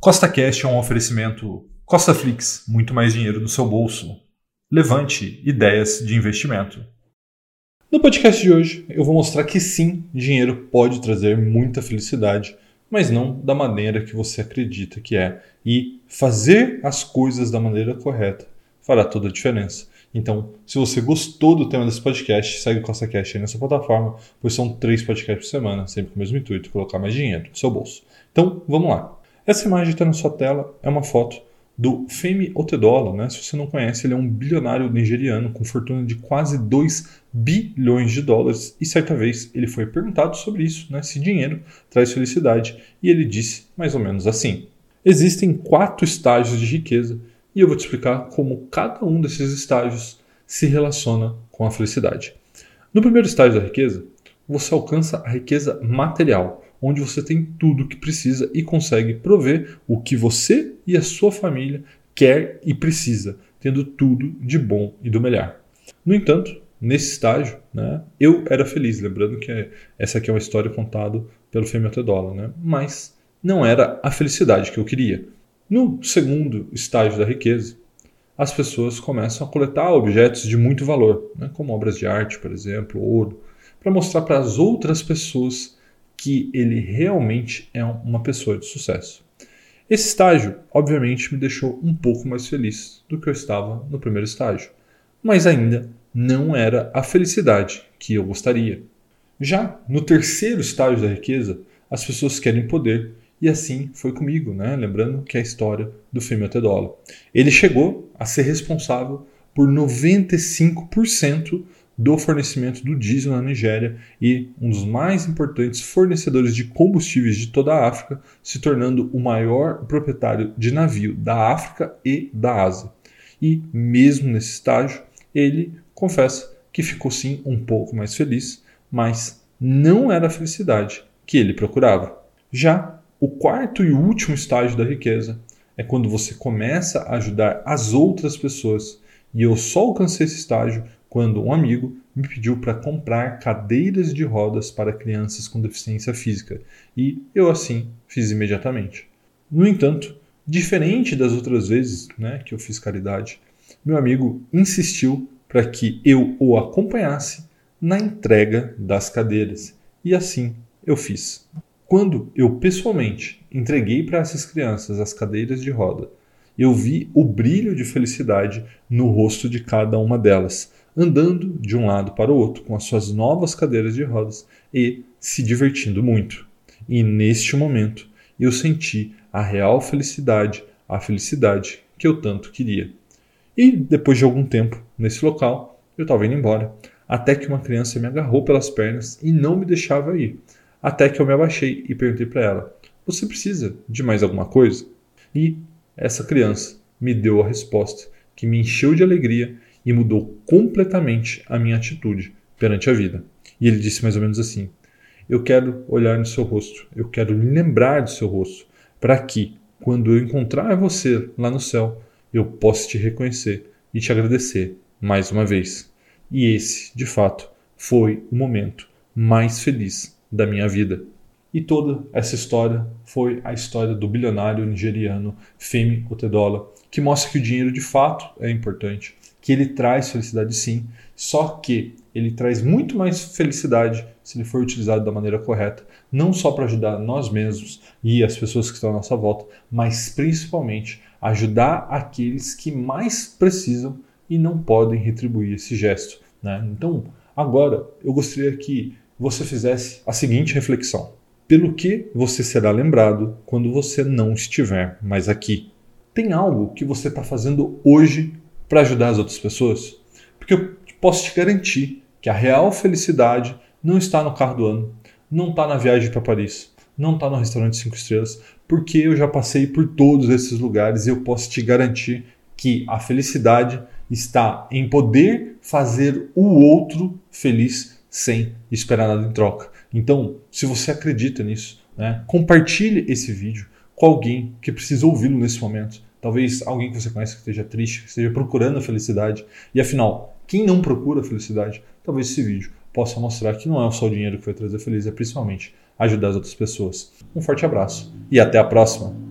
Costa Cash é um oferecimento Costa Flix, muito mais dinheiro no seu bolso. Levante ideias de investimento. No podcast de hoje, eu vou mostrar que sim, dinheiro pode trazer muita felicidade, mas não da maneira que você acredita que é. E fazer as coisas da maneira correta fará toda a diferença. Então, se você gostou do tema desse podcast, segue o Costa Cash aí nessa plataforma, pois são três podcasts por semana, sempre com o mesmo intuito, colocar mais dinheiro no seu bolso. Então, vamos lá. Essa imagem está na sua tela, é uma foto do Femi Otedola, né? Se você não conhece, ele é um bilionário nigeriano com fortuna de quase 2 bilhões de dólares. E certa vez ele foi perguntado sobre isso, né? Se dinheiro traz felicidade. E ele disse mais ou menos assim: Existem quatro estágios de riqueza e eu vou te explicar como cada um desses estágios se relaciona com a felicidade. No primeiro estágio da riqueza, você alcança a riqueza material onde você tem tudo o que precisa e consegue prover o que você e a sua família quer e precisa, tendo tudo de bom e do melhor. No entanto, nesse estágio, né, eu era feliz, lembrando que essa aqui é uma história contada pelo Fêmea Tedola, né, mas não era a felicidade que eu queria. No segundo estágio da riqueza, as pessoas começam a coletar objetos de muito valor, né, como obras de arte, por exemplo, ouro, para mostrar para as outras pessoas que ele realmente é uma pessoa de sucesso. Esse estágio, obviamente, me deixou um pouco mais feliz do que eu estava no primeiro estágio, mas ainda não era a felicidade que eu gostaria. Já no terceiro estágio da riqueza, as pessoas querem poder e assim foi comigo, né? Lembrando que é a história do Fêmea Tedola. Ele chegou a ser responsável por 95% do fornecimento do diesel na Nigéria e um dos mais importantes fornecedores de combustíveis de toda a África, se tornando o maior proprietário de navio da África e da Ásia. E, mesmo nesse estágio, ele confessa que ficou sim um pouco mais feliz, mas não era a felicidade que ele procurava. Já o quarto e último estágio da riqueza é quando você começa a ajudar as outras pessoas. E eu só alcancei esse estágio quando um amigo me pediu para comprar cadeiras de rodas para crianças com deficiência física, e eu assim fiz imediatamente. No entanto, diferente das outras vezes né, que eu fiz caridade, meu amigo insistiu para que eu o acompanhasse na entrega das cadeiras, e assim eu fiz. Quando eu pessoalmente entreguei para essas crianças as cadeiras de roda, eu vi o brilho de felicidade no rosto de cada uma delas, andando de um lado para o outro com as suas novas cadeiras de rodas e se divertindo muito. E neste momento eu senti a real felicidade, a felicidade que eu tanto queria. E depois de algum tempo nesse local, eu estava indo embora, até que uma criança me agarrou pelas pernas e não me deixava ir. Até que eu me abaixei e perguntei para ela: Você precisa de mais alguma coisa? E essa criança me deu a resposta que me encheu de alegria e mudou completamente a minha atitude perante a vida. E ele disse mais ou menos assim: Eu quero olhar no seu rosto, eu quero me lembrar do seu rosto, para que, quando eu encontrar você lá no céu, eu possa te reconhecer e te agradecer mais uma vez. E esse, de fato, foi o momento mais feliz da minha vida. E toda essa história foi a história do bilionário nigeriano Femi Otedola, que mostra que o dinheiro de fato é importante, que ele traz felicidade sim, só que ele traz muito mais felicidade se ele for utilizado da maneira correta, não só para ajudar nós mesmos e as pessoas que estão à nossa volta, mas principalmente ajudar aqueles que mais precisam e não podem retribuir esse gesto. Né? Então, agora eu gostaria que você fizesse a seguinte reflexão: pelo que você será lembrado quando você não estiver mais aqui? Tem algo que você está fazendo hoje para ajudar as outras pessoas? Porque eu posso te garantir que a real felicidade não está no carro do ano, não está na viagem para Paris, não está no restaurante cinco estrelas, porque eu já passei por todos esses lugares e eu posso te garantir que a felicidade está em poder fazer o outro feliz sem esperar nada em troca. Então, se você acredita nisso, né, compartilhe esse vídeo com alguém que precisa ouvi-lo nesse momento. Talvez alguém que você conhece que esteja triste, que esteja procurando a felicidade. E afinal, quem não procura a felicidade, talvez esse vídeo possa mostrar que não é só o dinheiro que vai trazer felicidade, é principalmente ajudar as outras pessoas. Um forte abraço e até a próxima!